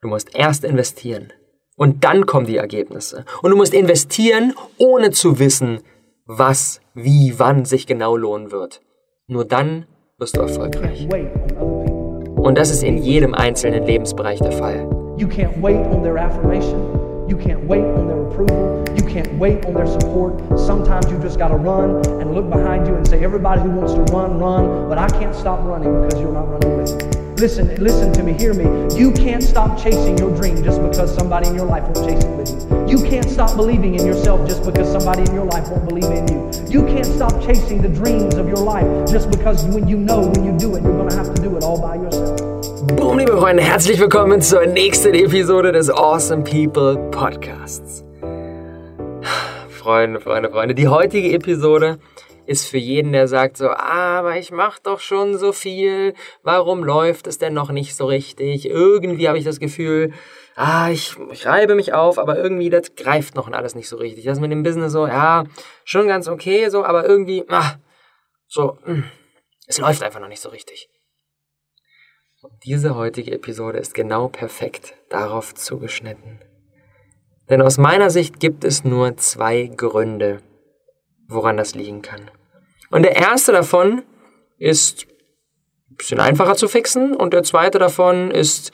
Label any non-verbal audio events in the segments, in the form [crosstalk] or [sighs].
Du musst erst investieren. Und dann kommen die Ergebnisse. Und du musst investieren, ohne zu wissen, was, wie, wann sich genau lohnen wird. Nur dann wirst du erfolgreich. Und das ist in jedem einzelnen Lebensbereich der Fall. You can't wait on their affirmation. You can't wait on their approval. You can't wait on their support. Sometimes you just got to run and look behind you and say, everybody who wants to run, run. But I can't stop running because you're not running with me. Listen, listen to me, hear me. You can't stop chasing your dream just because somebody in your life won't chase it with you. You can't stop believing in yourself just because somebody in your life won't believe in you. You can't stop chasing the dreams of your life just because when you know when you do it, you're going to have to do it all by yourself. Boom, liebe Freunde, herzlich willkommen zur nächsten Episode des Awesome People Podcasts. [sighs] Freunde, Freunde, Freunde, die heutige Episode ist für jeden, der sagt so, ah, aber ich mache doch schon so viel, warum läuft es denn noch nicht so richtig? Irgendwie habe ich das Gefühl, ah, ich, ich reibe mich auf, aber irgendwie das greift noch alles nicht so richtig. Das mit dem Business so, ja, schon ganz okay, so, aber irgendwie, ah, so, hm, es läuft einfach noch nicht so richtig. Und diese heutige Episode ist genau perfekt darauf zugeschnitten. Denn aus meiner Sicht gibt es nur zwei Gründe, woran das liegen kann. Und der erste davon ist ein bisschen einfacher zu fixen und der zweite davon ist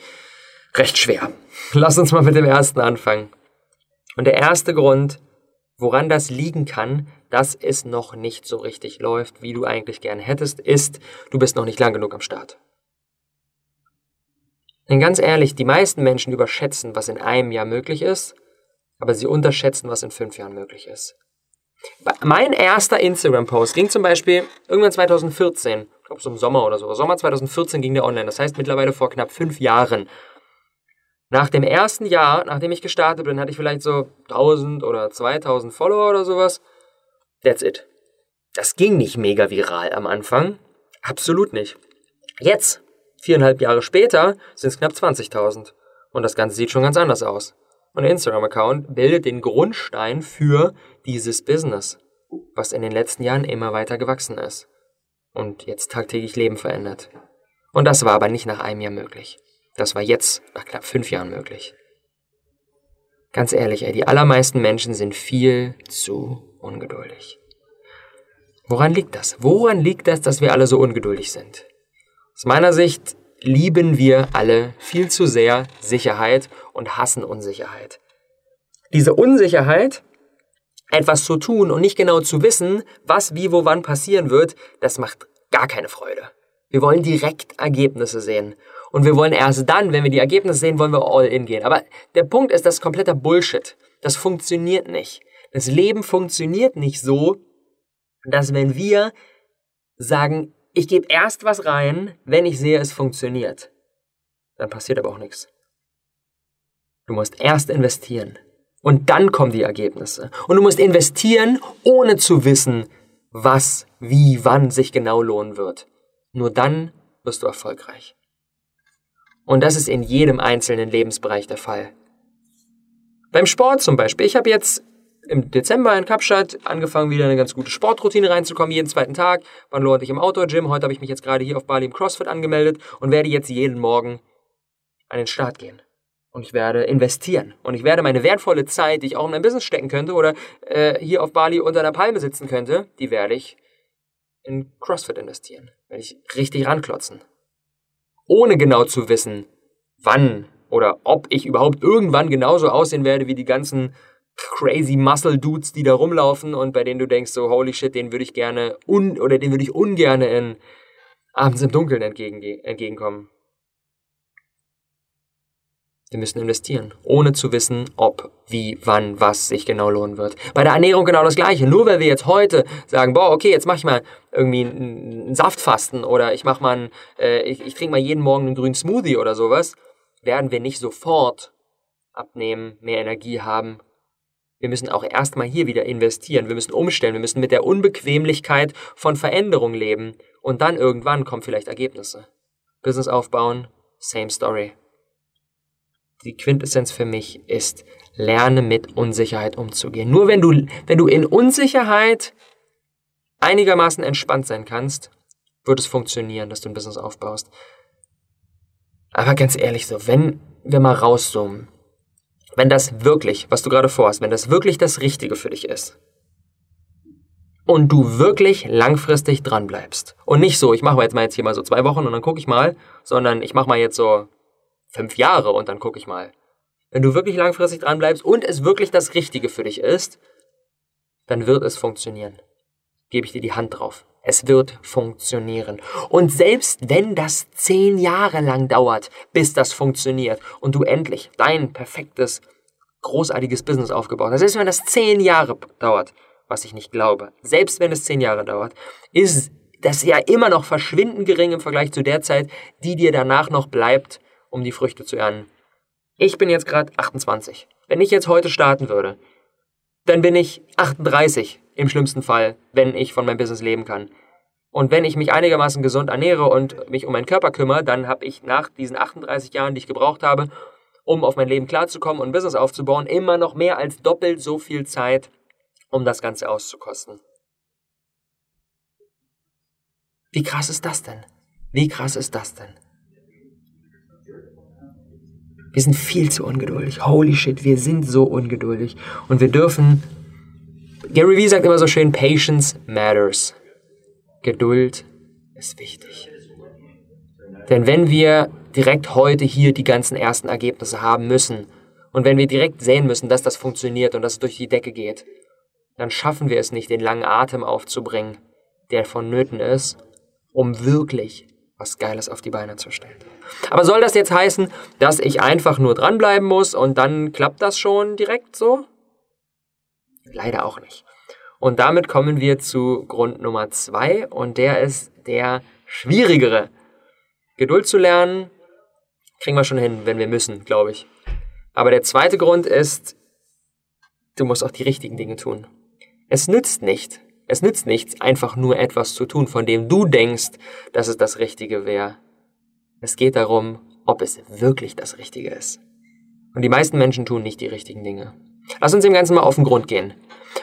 recht schwer. [laughs] Lass uns mal mit dem ersten anfangen. Und der erste Grund, woran das liegen kann, dass es noch nicht so richtig läuft, wie du eigentlich gerne hättest, ist, du bist noch nicht lang genug am Start. Denn ganz ehrlich, die meisten Menschen überschätzen, was in einem Jahr möglich ist, aber sie unterschätzen, was in fünf Jahren möglich ist. Mein erster Instagram-Post ging zum Beispiel irgendwann 2014, ich glaube so im Sommer oder so. Sommer 2014 ging der online. Das heißt mittlerweile vor knapp fünf Jahren. Nach dem ersten Jahr, nachdem ich gestartet bin, hatte ich vielleicht so 1000 oder 2000 Follower oder sowas. That's it. Das ging nicht mega viral am Anfang. Absolut nicht. Jetzt, viereinhalb Jahre später, sind es knapp 20.000. Und das Ganze sieht schon ganz anders aus. Und Instagram-Account bildet den Grundstein für dieses Business, was in den letzten Jahren immer weiter gewachsen ist und jetzt tagtäglich Leben verändert. Und das war aber nicht nach einem Jahr möglich. Das war jetzt nach knapp fünf Jahren möglich. Ganz ehrlich, ey, die allermeisten Menschen sind viel zu ungeduldig. Woran liegt das? Woran liegt das, dass wir alle so ungeduldig sind? Aus meiner Sicht lieben wir alle viel zu sehr Sicherheit und hassen Unsicherheit. Diese Unsicherheit, etwas zu tun und nicht genau zu wissen, was, wie, wo, wann passieren wird, das macht gar keine Freude. Wir wollen direkt Ergebnisse sehen. Und wir wollen erst dann, wenn wir die Ergebnisse sehen, wollen wir all in gehen. Aber der Punkt ist, das ist kompletter Bullshit. Das funktioniert nicht. Das Leben funktioniert nicht so, dass wenn wir sagen, ich gebe erst was rein, wenn ich sehe, es funktioniert. Dann passiert aber auch nichts. Du musst erst investieren. Und dann kommen die Ergebnisse. Und du musst investieren, ohne zu wissen, was, wie, wann sich genau lohnen wird. Nur dann wirst du erfolgreich. Und das ist in jedem einzelnen Lebensbereich der Fall. Beim Sport zum Beispiel. Ich habe jetzt im Dezember in Kapstadt angefangen, wieder eine ganz gute Sportroutine reinzukommen, jeden zweiten Tag. War nur ich im Outdoor-Gym. Heute habe ich mich jetzt gerade hier auf Bali im CrossFit angemeldet und werde jetzt jeden Morgen an den Start gehen. Und ich werde investieren. Und ich werde meine wertvolle Zeit, die ich auch in mein Business stecken könnte oder äh, hier auf Bali unter einer Palme sitzen könnte, die werde ich in CrossFit investieren. Werde ich richtig ranklotzen. Ohne genau zu wissen, wann oder ob ich überhaupt irgendwann genauso aussehen werde wie die ganzen crazy Muscle Dudes, die da rumlaufen und bei denen du denkst so holy shit, den würde ich gerne un oder den würde ich ungerne in abends im Dunkeln entgegen, entgegenkommen. Wir müssen investieren, ohne zu wissen, ob, wie, wann, was sich genau lohnen wird. Bei der Ernährung genau das Gleiche. Nur weil wir jetzt heute sagen, boah, okay, jetzt mache ich mal irgendwie einen Saftfasten oder ich mache mal, einen, äh, ich, ich trinke mal jeden Morgen einen grünen Smoothie oder sowas, werden wir nicht sofort abnehmen, mehr Energie haben wir müssen auch erstmal hier wieder investieren. Wir müssen umstellen. Wir müssen mit der Unbequemlichkeit von Veränderung leben. Und dann irgendwann kommen vielleicht Ergebnisse. Business aufbauen, same story. Die Quintessenz für mich ist, lerne mit Unsicherheit umzugehen. Nur wenn du, wenn du in Unsicherheit einigermaßen entspannt sein kannst, wird es funktionieren, dass du ein Business aufbaust. Aber ganz ehrlich so, wenn wir mal rauszoomen, wenn das wirklich, was du gerade vorhast, wenn das wirklich das Richtige für dich ist und du wirklich langfristig dran bleibst und nicht so, ich mache jetzt mal jetzt hier mal so zwei Wochen und dann gucke ich mal, sondern ich mache mal jetzt so fünf Jahre und dann gucke ich mal. Wenn du wirklich langfristig dran bleibst und es wirklich das Richtige für dich ist, dann wird es funktionieren. Gebe ich dir die Hand drauf. Es wird funktionieren. Und selbst wenn das zehn Jahre lang dauert, bis das funktioniert und du endlich dein perfektes, großartiges Business aufgebaut hast, selbst wenn das zehn Jahre dauert, was ich nicht glaube, selbst wenn es zehn Jahre dauert, ist das ja immer noch verschwindend gering im Vergleich zu der Zeit, die dir danach noch bleibt, um die Früchte zu ernten. Ich bin jetzt gerade 28. Wenn ich jetzt heute starten würde, dann bin ich 38 im schlimmsten Fall, wenn ich von meinem Business leben kann. Und wenn ich mich einigermaßen gesund ernähre und mich um meinen Körper kümmere, dann habe ich nach diesen 38 Jahren, die ich gebraucht habe, um auf mein Leben klarzukommen und ein Business aufzubauen, immer noch mehr als doppelt so viel Zeit, um das Ganze auszukosten. Wie krass ist das denn? Wie krass ist das denn? Wir sind viel zu ungeduldig. Holy shit, wir sind so ungeduldig. Und wir dürfen. Gary Vee sagt immer so schön: Patience matters. Geduld ist wichtig. Denn wenn wir direkt heute hier die ganzen ersten Ergebnisse haben müssen und wenn wir direkt sehen müssen, dass das funktioniert und dass es durch die Decke geht, dann schaffen wir es nicht, den langen Atem aufzubringen, der vonnöten ist, um wirklich was Geiles auf die Beine zu stellen. Aber soll das jetzt heißen, dass ich einfach nur dranbleiben muss und dann klappt das schon direkt so? Leider auch nicht. Und damit kommen wir zu Grund Nummer zwei und der ist der schwierigere. Geduld zu lernen, kriegen wir schon hin, wenn wir müssen, glaube ich. Aber der zweite Grund ist, du musst auch die richtigen Dinge tun. Es nützt nicht, es nützt nichts, einfach nur etwas zu tun, von dem du denkst, dass es das Richtige wäre. Es geht darum, ob es wirklich das Richtige ist. Und die meisten Menschen tun nicht die richtigen Dinge. Lass uns dem Ganzen mal auf den Grund gehen.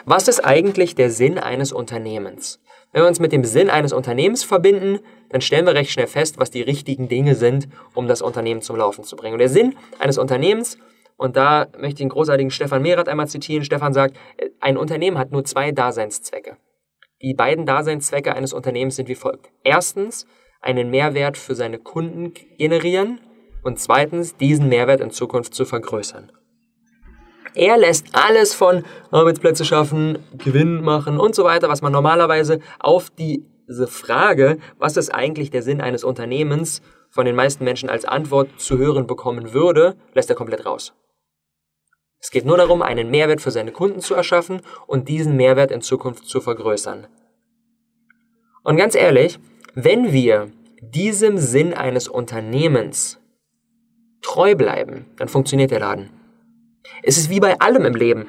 Was ist eigentlich der Sinn eines Unternehmens? Wenn wir uns mit dem Sinn eines Unternehmens verbinden, dann stellen wir recht schnell fest, was die richtigen Dinge sind, um das Unternehmen zum Laufen zu bringen. Und der Sinn eines Unternehmens, und da möchte ich den großartigen Stefan Mehrath einmal zitieren. Stefan sagt, ein Unternehmen hat nur zwei Daseinszwecke. Die beiden Daseinszwecke eines Unternehmens sind wie folgt. Erstens, einen Mehrwert für seine Kunden generieren und zweitens, diesen Mehrwert in Zukunft zu vergrößern. Er lässt alles von Arbeitsplätze schaffen, Gewinn machen und so weiter, was man normalerweise auf diese Frage, was ist eigentlich der Sinn eines Unternehmens, von den meisten Menschen als Antwort zu hören bekommen würde, lässt er komplett raus. Es geht nur darum, einen Mehrwert für seine Kunden zu erschaffen und diesen Mehrwert in Zukunft zu vergrößern. Und ganz ehrlich, wenn wir diesem Sinn eines Unternehmens treu bleiben, dann funktioniert der Laden. Es ist wie bei allem im Leben.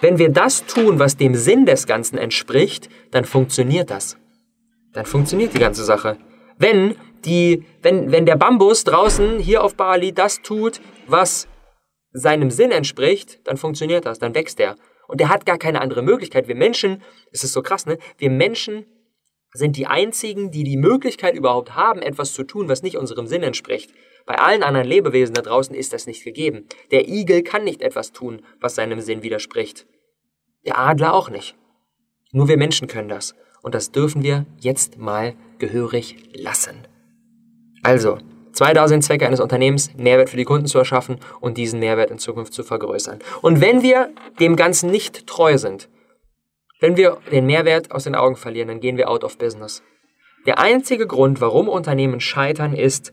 Wenn wir das tun, was dem Sinn des Ganzen entspricht, dann funktioniert das. Dann funktioniert die ganze Sache. Wenn die, wenn, wenn der Bambus draußen hier auf Bali das tut, was seinem Sinn entspricht, dann funktioniert das, dann wächst er. Und er hat gar keine andere Möglichkeit. Wir Menschen, es ist so krass, ne? Wir Menschen sind die einzigen, die die Möglichkeit überhaupt haben, etwas zu tun, was nicht unserem Sinn entspricht. Bei allen anderen Lebewesen da draußen ist das nicht gegeben. Der Igel kann nicht etwas tun, was seinem Sinn widerspricht. Der Adler auch nicht. Nur wir Menschen können das. Und das dürfen wir jetzt mal gehörig lassen. Also, Zwei Daseinszwecke eines Unternehmens, Mehrwert für die Kunden zu erschaffen und diesen Mehrwert in Zukunft zu vergrößern. Und wenn wir dem Ganzen nicht treu sind, wenn wir den Mehrwert aus den Augen verlieren, dann gehen wir out of business. Der einzige Grund, warum Unternehmen scheitern, ist,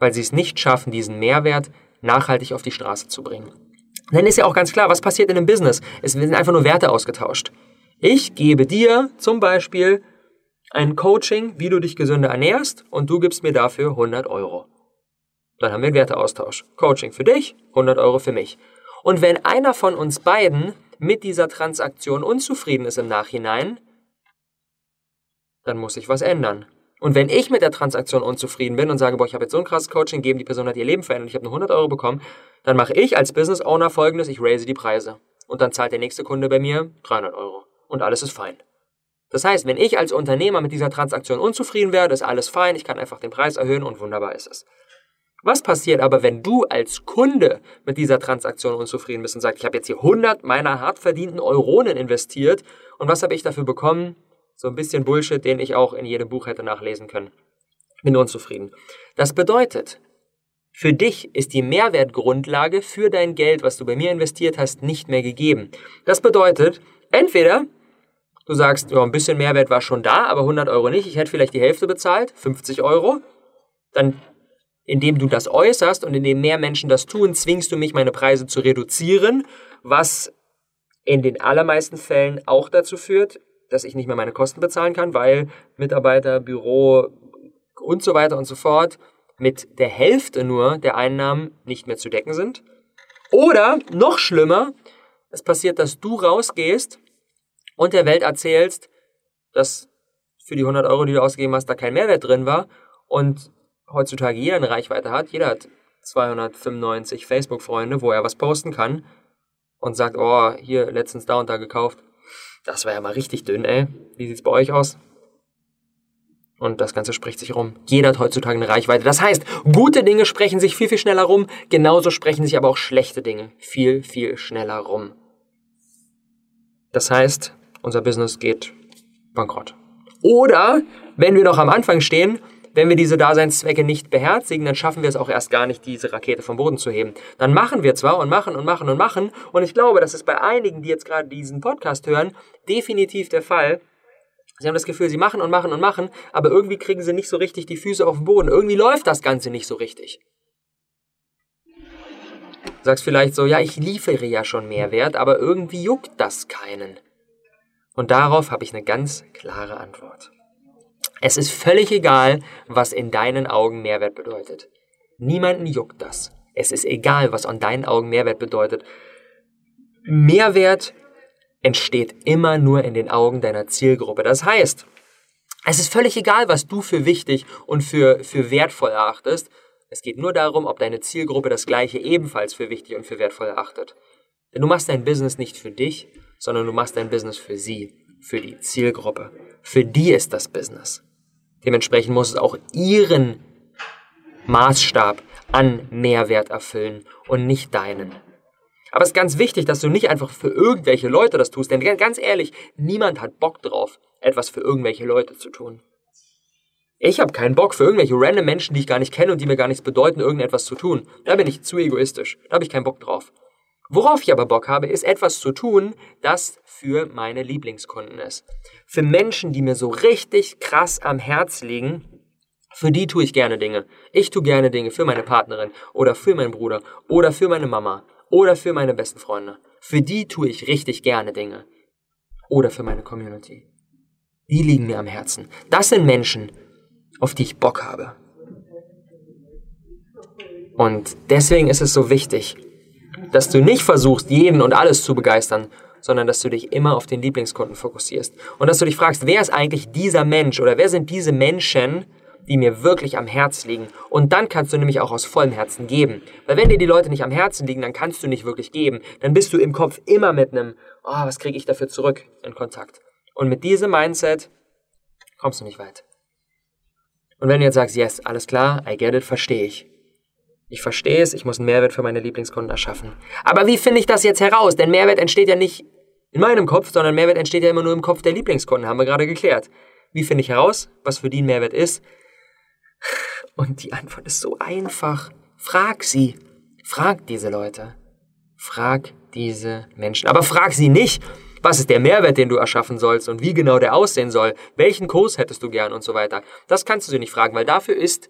weil sie es nicht schaffen, diesen Mehrwert nachhaltig auf die Straße zu bringen. Dann ist ja auch ganz klar, was passiert in einem Business? Es werden einfach nur Werte ausgetauscht. Ich gebe dir zum Beispiel ein Coaching, wie du dich gesünder ernährst und du gibst mir dafür 100 Euro. Dann haben wir einen Werteaustausch. Coaching für dich, 100 Euro für mich. Und wenn einer von uns beiden mit dieser Transaktion unzufrieden ist im Nachhinein, dann muss sich was ändern. Und wenn ich mit der Transaktion unzufrieden bin und sage, boah, ich habe jetzt so ein krasses Coaching gegeben, die Person hat ihr Leben verändert, ich habe nur 100 Euro bekommen, dann mache ich als Business Owner folgendes, ich raise die Preise. Und dann zahlt der nächste Kunde bei mir 300 Euro. Und alles ist fein. Das heißt, wenn ich als Unternehmer mit dieser Transaktion unzufrieden werde, ist alles fein, ich kann einfach den Preis erhöhen und wunderbar ist es. Was passiert aber, wenn du als Kunde mit dieser Transaktion unzufrieden bist und sagst, ich habe jetzt hier 100 meiner hart verdienten Euronen investiert und was habe ich dafür bekommen? So ein bisschen Bullshit, den ich auch in jedem Buch hätte nachlesen können. Bin unzufrieden. Das bedeutet, für dich ist die Mehrwertgrundlage für dein Geld, was du bei mir investiert hast, nicht mehr gegeben. Das bedeutet, entweder du sagst, ja, ein bisschen Mehrwert war schon da, aber 100 Euro nicht, ich hätte vielleicht die Hälfte bezahlt, 50 Euro, dann indem du das äußerst und indem mehr Menschen das tun, zwingst du mich, meine Preise zu reduzieren, was in den allermeisten Fällen auch dazu führt, dass ich nicht mehr meine Kosten bezahlen kann, weil Mitarbeiter, Büro und so weiter und so fort mit der Hälfte nur der Einnahmen nicht mehr zu decken sind. Oder noch schlimmer, es passiert, dass du rausgehst und der Welt erzählst, dass für die 100 Euro, die du ausgegeben hast, da kein Mehrwert drin war und heutzutage jeder eine Reichweite hat, jeder hat 295 Facebook-Freunde, wo er was posten kann und sagt, oh, hier letztens da und da gekauft. Das war ja mal richtig dünn, ey. Wie sieht's bei euch aus? Und das Ganze spricht sich rum. Jeder hat heutzutage eine Reichweite. Das heißt, gute Dinge sprechen sich viel, viel schneller rum. Genauso sprechen sich aber auch schlechte Dinge viel, viel schneller rum. Das heißt, unser Business geht bankrott. Oder, wenn wir noch am Anfang stehen wenn wir diese Daseinszwecke nicht beherzigen, dann schaffen wir es auch erst gar nicht, diese Rakete vom Boden zu heben. Dann machen wir zwar und machen und machen und machen. Und ich glaube, das ist bei einigen, die jetzt gerade diesen Podcast hören, definitiv der Fall. Sie haben das Gefühl, sie machen und machen und machen, aber irgendwie kriegen sie nicht so richtig die Füße auf den Boden. Irgendwie läuft das Ganze nicht so richtig. Du sagst vielleicht so, ja, ich liefere ja schon Mehrwert, aber irgendwie juckt das keinen. Und darauf habe ich eine ganz klare Antwort. Es ist völlig egal, was in deinen Augen Mehrwert bedeutet. Niemanden juckt das. Es ist egal, was an deinen Augen Mehrwert bedeutet. Mehrwert entsteht immer nur in den Augen deiner Zielgruppe. Das heißt, es ist völlig egal, was du für wichtig und für, für wertvoll erachtest. Es geht nur darum, ob deine Zielgruppe das Gleiche ebenfalls für wichtig und für wertvoll erachtet. Denn du machst dein Business nicht für dich, sondern du machst dein Business für sie, für die Zielgruppe. Für die ist das Business. Dementsprechend muss es auch ihren Maßstab an Mehrwert erfüllen und nicht deinen. Aber es ist ganz wichtig, dass du nicht einfach für irgendwelche Leute das tust, denn ganz ehrlich, niemand hat Bock drauf, etwas für irgendwelche Leute zu tun. Ich habe keinen Bock für irgendwelche random Menschen, die ich gar nicht kenne und die mir gar nichts bedeuten, irgendetwas zu tun. Da bin ich zu egoistisch. Da habe ich keinen Bock drauf. Worauf ich aber Bock habe, ist etwas zu tun, das für meine Lieblingskunden ist. Für Menschen, die mir so richtig krass am Herz liegen, für die tue ich gerne Dinge. Ich tue gerne Dinge für meine Partnerin oder für meinen Bruder oder für meine Mama oder für meine besten Freunde. Für die tue ich richtig gerne Dinge. Oder für meine Community. Die liegen mir am Herzen. Das sind Menschen, auf die ich Bock habe. Und deswegen ist es so wichtig, dass du nicht versuchst, jeden und alles zu begeistern, sondern dass du dich immer auf den Lieblingskunden fokussierst. Und dass du dich fragst, wer ist eigentlich dieser Mensch oder wer sind diese Menschen, die mir wirklich am Herzen liegen. Und dann kannst du nämlich auch aus vollem Herzen geben. Weil wenn dir die Leute nicht am Herzen liegen, dann kannst du nicht wirklich geben. Dann bist du im Kopf immer mit einem, oh, was kriege ich dafür zurück in Kontakt. Und mit diesem Mindset kommst du nicht weit. Und wenn du jetzt sagst, yes, alles klar, I get it, verstehe ich. Ich verstehe es, ich muss einen Mehrwert für meine Lieblingskunden erschaffen. Aber wie finde ich das jetzt heraus? Denn Mehrwert entsteht ja nicht in meinem Kopf, sondern Mehrwert entsteht ja immer nur im Kopf der Lieblingskunden, haben wir gerade geklärt. Wie finde ich heraus, was für die ein Mehrwert ist? Und die Antwort ist so einfach. Frag sie. Frag diese Leute. Frag diese Menschen. Aber frag sie nicht, was ist der Mehrwert, den du erschaffen sollst und wie genau der aussehen soll, welchen Kurs hättest du gern und so weiter. Das kannst du sie nicht fragen, weil dafür ist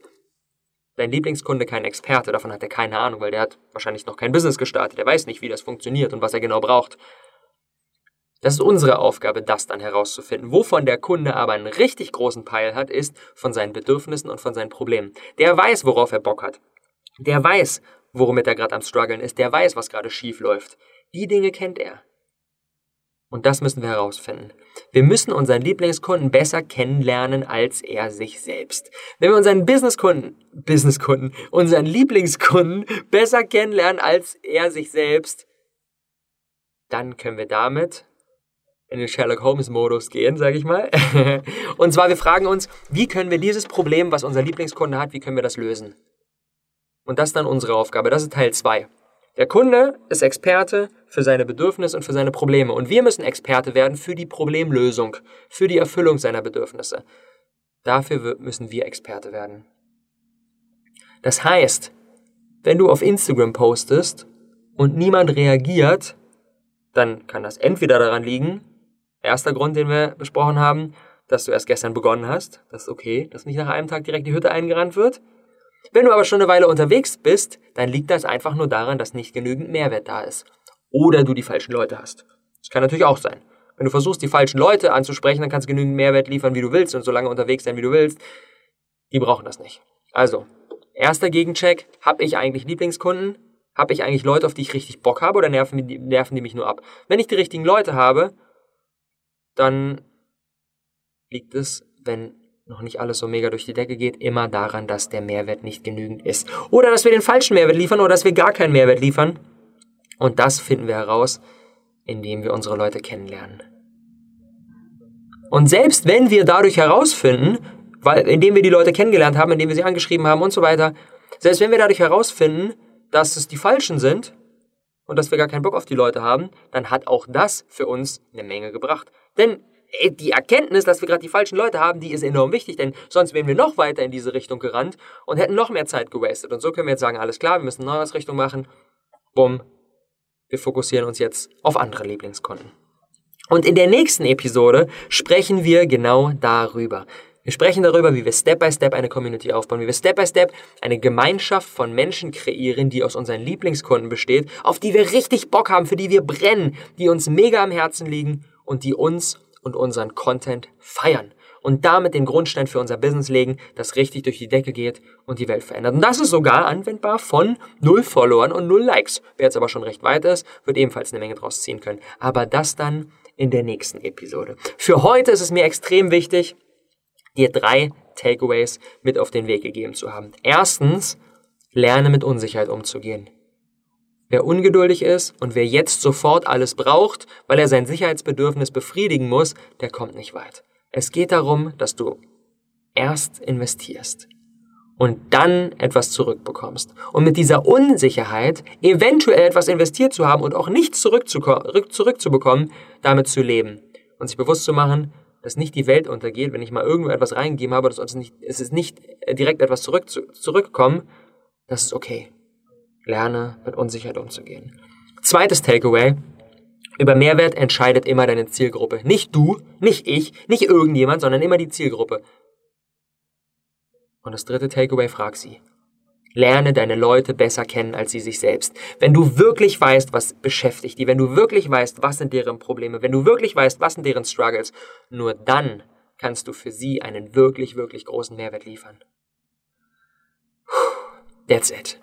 dein Lieblingskunde kein Experte, davon hat er keine Ahnung, weil der hat wahrscheinlich noch kein Business gestartet, der weiß nicht, wie das funktioniert und was er genau braucht. Das ist unsere Aufgabe, das dann herauszufinden. Wovon der Kunde aber einen richtig großen Peil hat, ist von seinen Bedürfnissen und von seinen Problemen. Der weiß, worauf er Bock hat. Der weiß, womit er gerade am struggeln ist. Der weiß, was gerade schief läuft. Die Dinge kennt er. Und das müssen wir herausfinden. Wir müssen unseren Lieblingskunden besser kennenlernen als er sich selbst. Wenn wir unseren Businesskunden, Businesskunden, unseren Lieblingskunden besser kennenlernen als er sich selbst, dann können wir damit in den Sherlock Holmes Modus gehen, sage ich mal. [laughs] Und zwar wir fragen uns, wie können wir dieses Problem, was unser Lieblingskunde hat, wie können wir das lösen? Und das ist dann unsere Aufgabe. Das ist Teil 2. Der Kunde ist Experte für seine Bedürfnisse und für seine Probleme. Und wir müssen Experte werden für die Problemlösung, für die Erfüllung seiner Bedürfnisse. Dafür müssen wir Experte werden. Das heißt, wenn du auf Instagram postest und niemand reagiert, dann kann das entweder daran liegen, erster Grund, den wir besprochen haben, dass du erst gestern begonnen hast. Das ist okay, dass nicht nach einem Tag direkt die Hütte eingerannt wird. Wenn du aber schon eine Weile unterwegs bist, dann liegt das einfach nur daran, dass nicht genügend Mehrwert da ist. Oder du die falschen Leute hast. Das kann natürlich auch sein. Wenn du versuchst, die falschen Leute anzusprechen, dann kannst du genügend Mehrwert liefern, wie du willst und so lange unterwegs sein, wie du willst. Die brauchen das nicht. Also, erster Gegencheck. Habe ich eigentlich Lieblingskunden? Habe ich eigentlich Leute, auf die ich richtig Bock habe oder nerven nerven die mich nur ab? Wenn ich die richtigen Leute habe, dann liegt es, wenn noch nicht alles so mega durch die Decke geht, immer daran, dass der Mehrwert nicht genügend ist. Oder dass wir den falschen Mehrwert liefern oder dass wir gar keinen Mehrwert liefern. Und das finden wir heraus, indem wir unsere Leute kennenlernen. Und selbst wenn wir dadurch herausfinden, weil, indem wir die Leute kennengelernt haben, indem wir sie angeschrieben haben und so weiter, selbst wenn wir dadurch herausfinden, dass es die Falschen sind und dass wir gar keinen Bock auf die Leute haben, dann hat auch das für uns eine Menge gebracht. Denn die Erkenntnis, dass wir gerade die falschen Leute haben, die ist enorm wichtig, denn sonst wären wir noch weiter in diese Richtung gerannt und hätten noch mehr Zeit gewastet. Und so können wir jetzt sagen, alles klar, wir müssen eine neue Richtung machen. Bumm. Wir fokussieren uns jetzt auf andere Lieblingskunden. Und in der nächsten Episode sprechen wir genau darüber. Wir sprechen darüber, wie wir Step by Step eine Community aufbauen, wie wir Step by Step eine Gemeinschaft von Menschen kreieren, die aus unseren Lieblingskunden besteht, auf die wir richtig Bock haben, für die wir brennen, die uns mega am Herzen liegen und die uns und unseren Content feiern und damit den Grundstein für unser Business legen, das richtig durch die Decke geht und die Welt verändert. Und das ist sogar anwendbar von null Followern und null Likes. Wer jetzt aber schon recht weit ist, wird ebenfalls eine Menge draus ziehen können. Aber das dann in der nächsten Episode. Für heute ist es mir extrem wichtig, dir drei Takeaways mit auf den Weg gegeben zu haben. Erstens, lerne mit Unsicherheit umzugehen. Wer ungeduldig ist und wer jetzt sofort alles braucht, weil er sein Sicherheitsbedürfnis befriedigen muss, der kommt nicht weit. Es geht darum, dass du erst investierst und dann etwas zurückbekommst. Und mit dieser Unsicherheit, eventuell etwas investiert zu haben und auch nichts zurückzubekommen, damit zu leben. Und sich bewusst zu machen, dass nicht die Welt untergeht, wenn ich mal irgendwo etwas reingegeben habe, dass uns nicht, es ist nicht direkt etwas zurück, zurückkommen, das ist okay. Lerne mit Unsicherheit umzugehen. Zweites Takeaway. Über Mehrwert entscheidet immer deine Zielgruppe. Nicht du, nicht ich, nicht irgendjemand, sondern immer die Zielgruppe. Und das dritte Takeaway, frag sie. Lerne deine Leute besser kennen als sie sich selbst. Wenn du wirklich weißt, was beschäftigt die, wenn du wirklich weißt, was sind deren Probleme, wenn du wirklich weißt, was sind deren Struggles, nur dann kannst du für sie einen wirklich, wirklich großen Mehrwert liefern. That's it.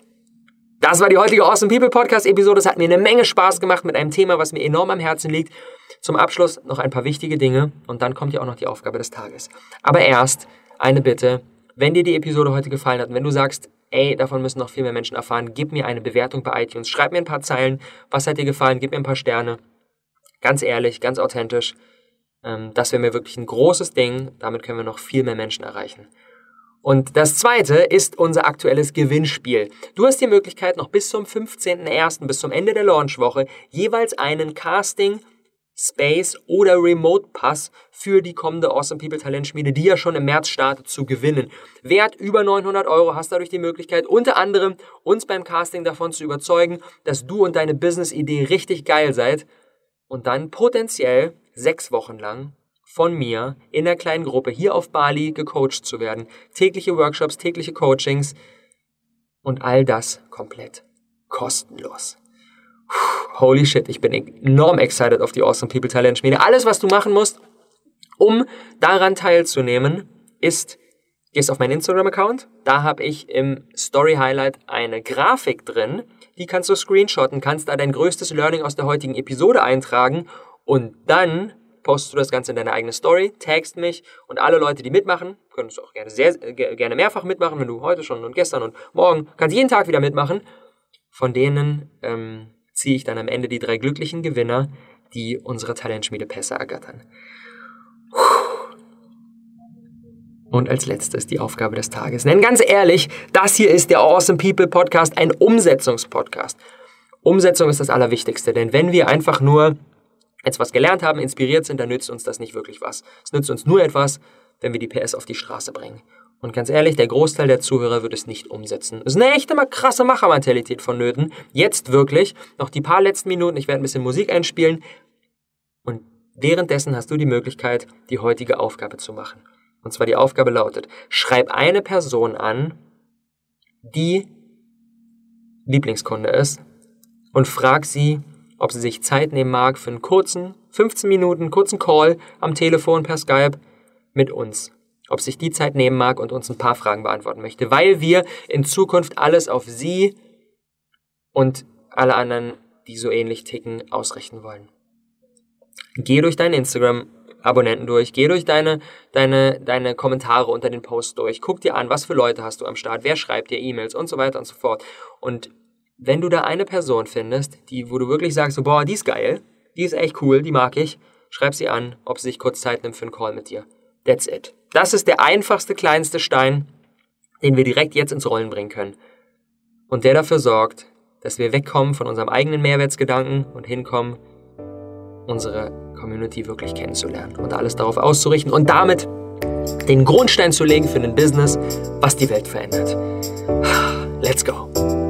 Das war die heutige Awesome People Podcast Episode. Es hat mir eine Menge Spaß gemacht mit einem Thema, was mir enorm am Herzen liegt. Zum Abschluss noch ein paar wichtige Dinge und dann kommt ja auch noch die Aufgabe des Tages. Aber erst eine Bitte. Wenn dir die Episode heute gefallen hat und wenn du sagst, ey, davon müssen noch viel mehr Menschen erfahren, gib mir eine Bewertung bei iTunes. Schreib mir ein paar Zeilen. Was hat dir gefallen? Gib mir ein paar Sterne. Ganz ehrlich, ganz authentisch. Ähm, das wäre mir wirklich ein großes Ding. Damit können wir noch viel mehr Menschen erreichen. Und das zweite ist unser aktuelles Gewinnspiel. Du hast die Möglichkeit, noch bis zum 15.01., bis zum Ende der Launchwoche, jeweils einen Casting, Space oder Remote Pass für die kommende Awesome People Talentschmiede, die ja schon im März startet, zu gewinnen. Wert über 900 Euro hast dadurch die Möglichkeit, unter anderem uns beim Casting davon zu überzeugen, dass du und deine Business-Idee richtig geil seid und dann potenziell sechs Wochen lang von mir in der kleinen Gruppe hier auf Bali gecoacht zu werden. Tägliche Workshops, tägliche Coachings und all das komplett kostenlos. Holy shit, ich bin enorm excited auf die Awesome People Talent Schmiede. Alles, was du machen musst, um daran teilzunehmen, ist, gehst auf meinen Instagram-Account. Da habe ich im Story Highlight eine Grafik drin. Die kannst du screenshotten, kannst da dein größtes Learning aus der heutigen Episode eintragen und dann postest du das Ganze in deine eigene Story, tagst mich und alle Leute, die mitmachen, können es auch gerne, sehr, gerne mehrfach mitmachen, wenn du heute schon und gestern und morgen, kannst jeden Tag wieder mitmachen. Von denen ähm, ziehe ich dann am Ende die drei glücklichen Gewinner, die unsere Talentschmiede Pässe ergattern. Und als letztes die Aufgabe des Tages. Denn ganz ehrlich, das hier ist der Awesome People Podcast, ein Umsetzungspodcast. Umsetzung ist das Allerwichtigste, denn wenn wir einfach nur jetzt was gelernt haben, inspiriert sind, dann nützt uns das nicht wirklich was. Es nützt uns nur etwas, wenn wir die PS auf die Straße bringen. Und ganz ehrlich, der Großteil der Zuhörer wird es nicht umsetzen. Es ist eine echte mal krasse Machermentalität vonnöten. Jetzt wirklich, noch die paar letzten Minuten, ich werde ein bisschen Musik einspielen. Und währenddessen hast du die Möglichkeit, die heutige Aufgabe zu machen. Und zwar die Aufgabe lautet, schreib eine Person an, die Lieblingskunde ist und frag sie, ob sie sich Zeit nehmen mag für einen kurzen, 15 Minuten, kurzen Call am Telefon per Skype mit uns. Ob sich die Zeit nehmen mag und uns ein paar Fragen beantworten möchte, weil wir in Zukunft alles auf sie und alle anderen, die so ähnlich ticken, ausrichten wollen. Geh durch deine Instagram-Abonnenten durch, geh durch deine, deine, deine Kommentare unter den Posts durch, guck dir an, was für Leute hast du am Start, wer schreibt dir E-Mails und so weiter und so fort. Und wenn du da eine Person findest, die, wo du wirklich sagst, so, boah, die ist geil, die ist echt cool, die mag ich, schreib sie an, ob sie sich kurz Zeit nimmt für einen Call mit dir. That's it. Das ist der einfachste, kleinste Stein, den wir direkt jetzt ins Rollen bringen können. Und der dafür sorgt, dass wir wegkommen von unserem eigenen Mehrwertsgedanken und hinkommen, unsere Community wirklich kennenzulernen und alles darauf auszurichten und damit den Grundstein zu legen für ein Business, was die Welt verändert. Let's go!